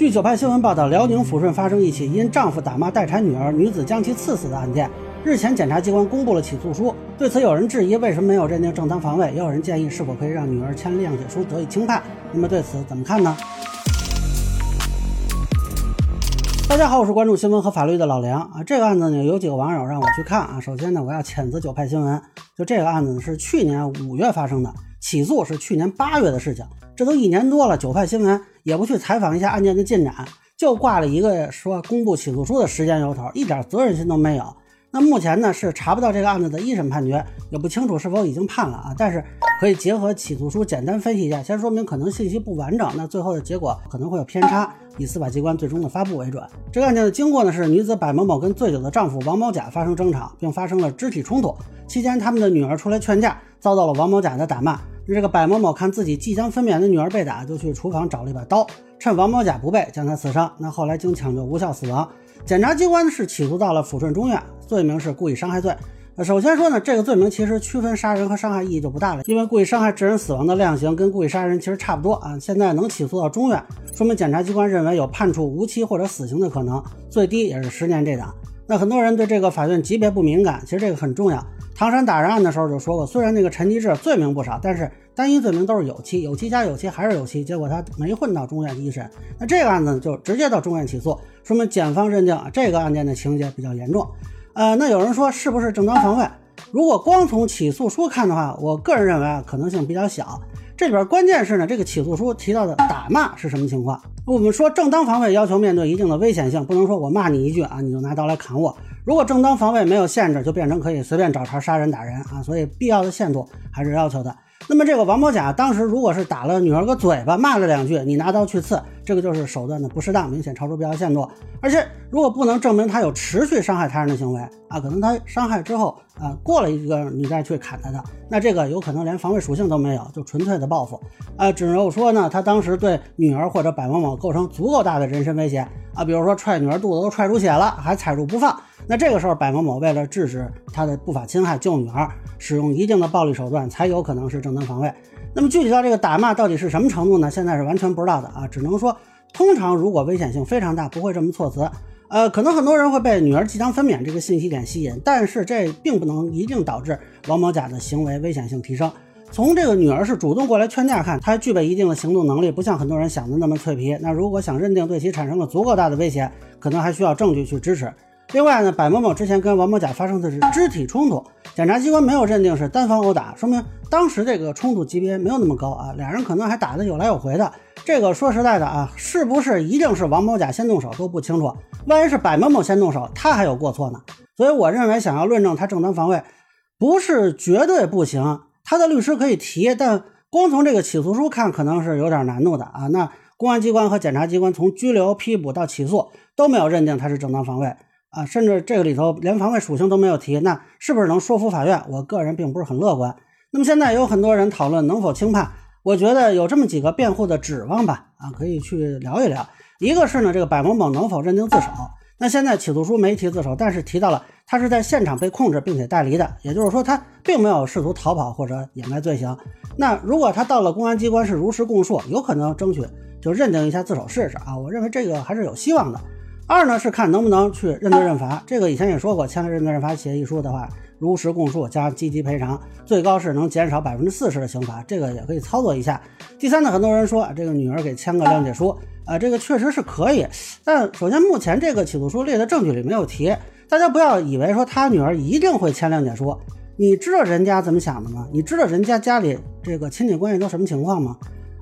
据九派新闻报道，辽宁抚顺发生一起因丈夫打骂待产女儿，女子将其刺死的案件。日前，检察机关公布了起诉书。对此，有人质疑为什么没有认定正当防卫，也有人建议是否可以让女儿签谅解书得以轻判。那么对此怎么看呢？大家好，我是关注新闻和法律的老梁啊。这个案子呢，有几个网友让我去看啊。首先呢，我要谴责九派新闻，就这个案子呢是去年五月发生的，起诉是去年八月的事情，这都一年多了，九派新闻也不去采访一下案件的进展，就挂了一个说公布起诉书的时间由头，一点责任心都没有。那目前呢是查不到这个案子的一审判决，也不清楚是否已经判了啊。但是可以结合起诉书简单分析一下，先说明可能信息不完整，那最后的结果可能会有偏差，以司法机关最终的发布为准。这个案件的经过呢是女子白某某跟醉酒的丈夫王某甲发生争吵，并发生了肢体冲突。期间他们的女儿出来劝架，遭到了王某甲的打骂。这个白某某看自己即将分娩的女儿被打，就去厨房找了一把刀，趁王某甲不备将她刺伤。那后来经抢救无效死亡。检察机关是起诉到了抚顺中院，罪名是故意伤害罪。首先说呢，这个罪名其实区分杀人和伤害意义就不大了，因为故意伤害致人死亡的量刑跟故意杀人其实差不多啊。现在能起诉到中院，说明检察机关认为有判处无期或者死刑的可能，最低也是十年这档。那很多人对这个法院级别不敏感，其实这个很重要。唐山打人案的时候就说过，虽然那个陈吉志罪名不少，但是单一罪名都是有期，有期加有期还是有期，结果他没混到中院一审。那这个案子就直接到中院起诉，说明检方认定这个案件的情节比较严重。呃，那有人说是不是正当防卫？如果光从起诉书看的话，我个人认为啊可能性比较小。这里边关键是呢，这个起诉书提到的打骂是什么情况？我们说正当防卫要求面对一定的危险性，不能说我骂你一句啊，你就拿刀来砍我。如果正当防卫没有限制，就变成可以随便找茬杀人打人啊，所以必要的限度还是要求的。那么这个王某甲当时如果是打了女儿个嘴巴，骂了两句，你拿刀去刺，这个就是手段的不适当，明显超出必要限度。而且如果不能证明他有持续伤害他人的行为啊，可能他伤害之后啊过了一个你再去砍他的，那这个有可能连防卫属性都没有，就纯粹的报复啊。只有说呢，他当时对女儿或者白某某构成足够大的人身威胁啊，比如说踹女儿肚子都踹出血了，还踩住不放。那这个时候，白某某为了制止他的不法侵害，救女儿，使用一定的暴力手段，才有可能是正当防卫。那么具体到这个打骂到底是什么程度呢？现在是完全不知道的啊，只能说，通常如果危险性非常大，不会这么措辞。呃，可能很多人会被女儿即将分娩这个信息点吸引，但是这并不能一定导致王某甲的行为危险性提升。从这个女儿是主动过来劝架看，她具备一定的行动能力，不像很多人想的那么脆皮。那如果想认定对其产生了足够大的威胁，可能还需要证据去支持。另外呢，柏某某之前跟王某甲发生的是肢体冲突，检察机关没有认定是单方殴打，说明当时这个冲突级别没有那么高啊，俩人可能还打得有来有回的。这个说实在的啊，是不是一定是王某甲先动手都不清楚，万一是柏某某先动手，他还有过错呢。所以我认为，想要论证他正当防卫，不是绝对不行，他的律师可以提，但光从这个起诉书看，可能是有点难度的啊。那公安机关和检察机关从拘留、批捕到起诉都没有认定他是正当防卫。啊，甚至这个里头连防卫属性都没有提，那是不是能说服法院？我个人并不是很乐观。那么现在有很多人讨论能否轻判，我觉得有这么几个辩护的指望吧，啊，可以去聊一聊。一个是呢，这个柏某某能否认定自首？那现在起诉书没提自首，但是提到了他是在现场被控制并且带离的，也就是说他并没有试图逃跑或者掩盖罪行。那如果他到了公安机关是如实供述，有可能争取就认定一下自首试试啊，我认为这个还是有希望的。二呢是看能不能去认罪认罚，这个以前也说过，签了认罪认罚协议书的话，如实供述加积极赔偿，最高是能减少百分之四十的刑罚，这个也可以操作一下。第三呢，很多人说这个女儿给签个谅解书，啊，这个确实是可以，但首先目前这个起诉书列的证据里没有提，大家不要以为说他女儿一定会签谅解书，你知道人家怎么想的吗？你知道人家家里这个亲戚关系都什么情况吗？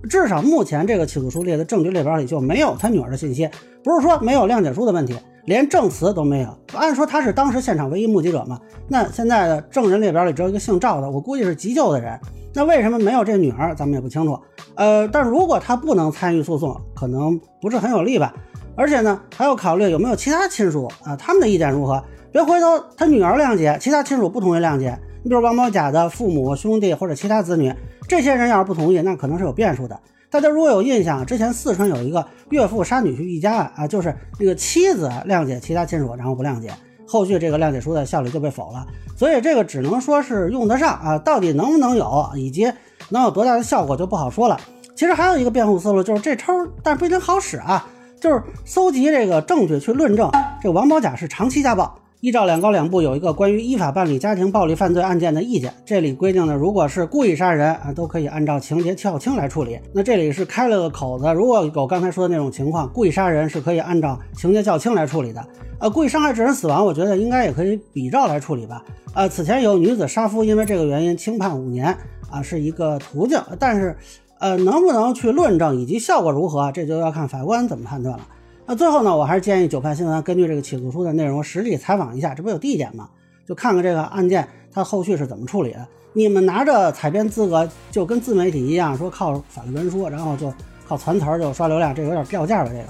至少目前这个起诉书列的证据列表里就没有他女儿的信息，不是说没有谅解书的问题，连证词都没有。按说他是当时现场唯一目击者嘛，那现在的证人列表里只有一个姓赵的，我估计是急救的人。那为什么没有这女儿，咱们也不清楚。呃，但如果他不能参与诉讼，可能不是很有利吧。而且呢，还要考虑有没有其他亲属啊，他们的意见如何？别回头他女儿谅解，其他亲属不同意谅解。你比如王某甲的父母、兄弟或者其他子女。这些人要是不同意，那可能是有变数的。大家如果有印象，之前四川有一个岳父杀女婿一家案啊，就是那个妻子谅解其他亲属，然后不谅解，后续这个谅解书的效力就被否了。所以这个只能说是用得上啊，到底能不能有，以及能有多大的效果就不好说了。其实还有一个辩护思路，就是这抽但不一定好使啊。就是搜集这个证据去论证这王宝甲是长期家暴。依照两高两部有一个关于依法办理家庭暴力犯罪案件的意见，这里规定呢，如果是故意杀人啊，都可以按照情节较轻来处理。那这里是开了个口子，如果有刚才说的那种情况，故意杀人是可以按照情节较轻来处理的。呃，故意伤害致人死亡，我觉得应该也可以比照来处理吧。呃，此前有女子杀夫因为这个原因轻判五年啊，是一个途径，但是呃，能不能去论证以及效果如何，这就要看法官怎么判断了。那最后呢，我还是建议九派新闻根据这个起诉书的内容实地采访一下，这不有地点吗？就看看这个案件它后续是怎么处理的。你们拿着采编资格就跟自媒体一样，说靠法律文书，然后就靠传词儿就刷流量，这有点掉价吧？这个。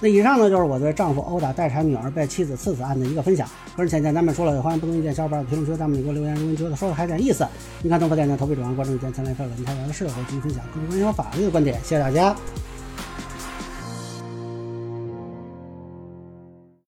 那以上呢就是我对丈夫殴打待产女儿被妻子刺死案的一个分享。个人浅见，咱们说了，欢迎不同意见小伙伴评论区弹幕里给我留言。如果你觉得说的还有点意思，您看东方电台投币转发关注一键三连发文，太阳的适合继续分享更多关于法律的观点。谢谢大家。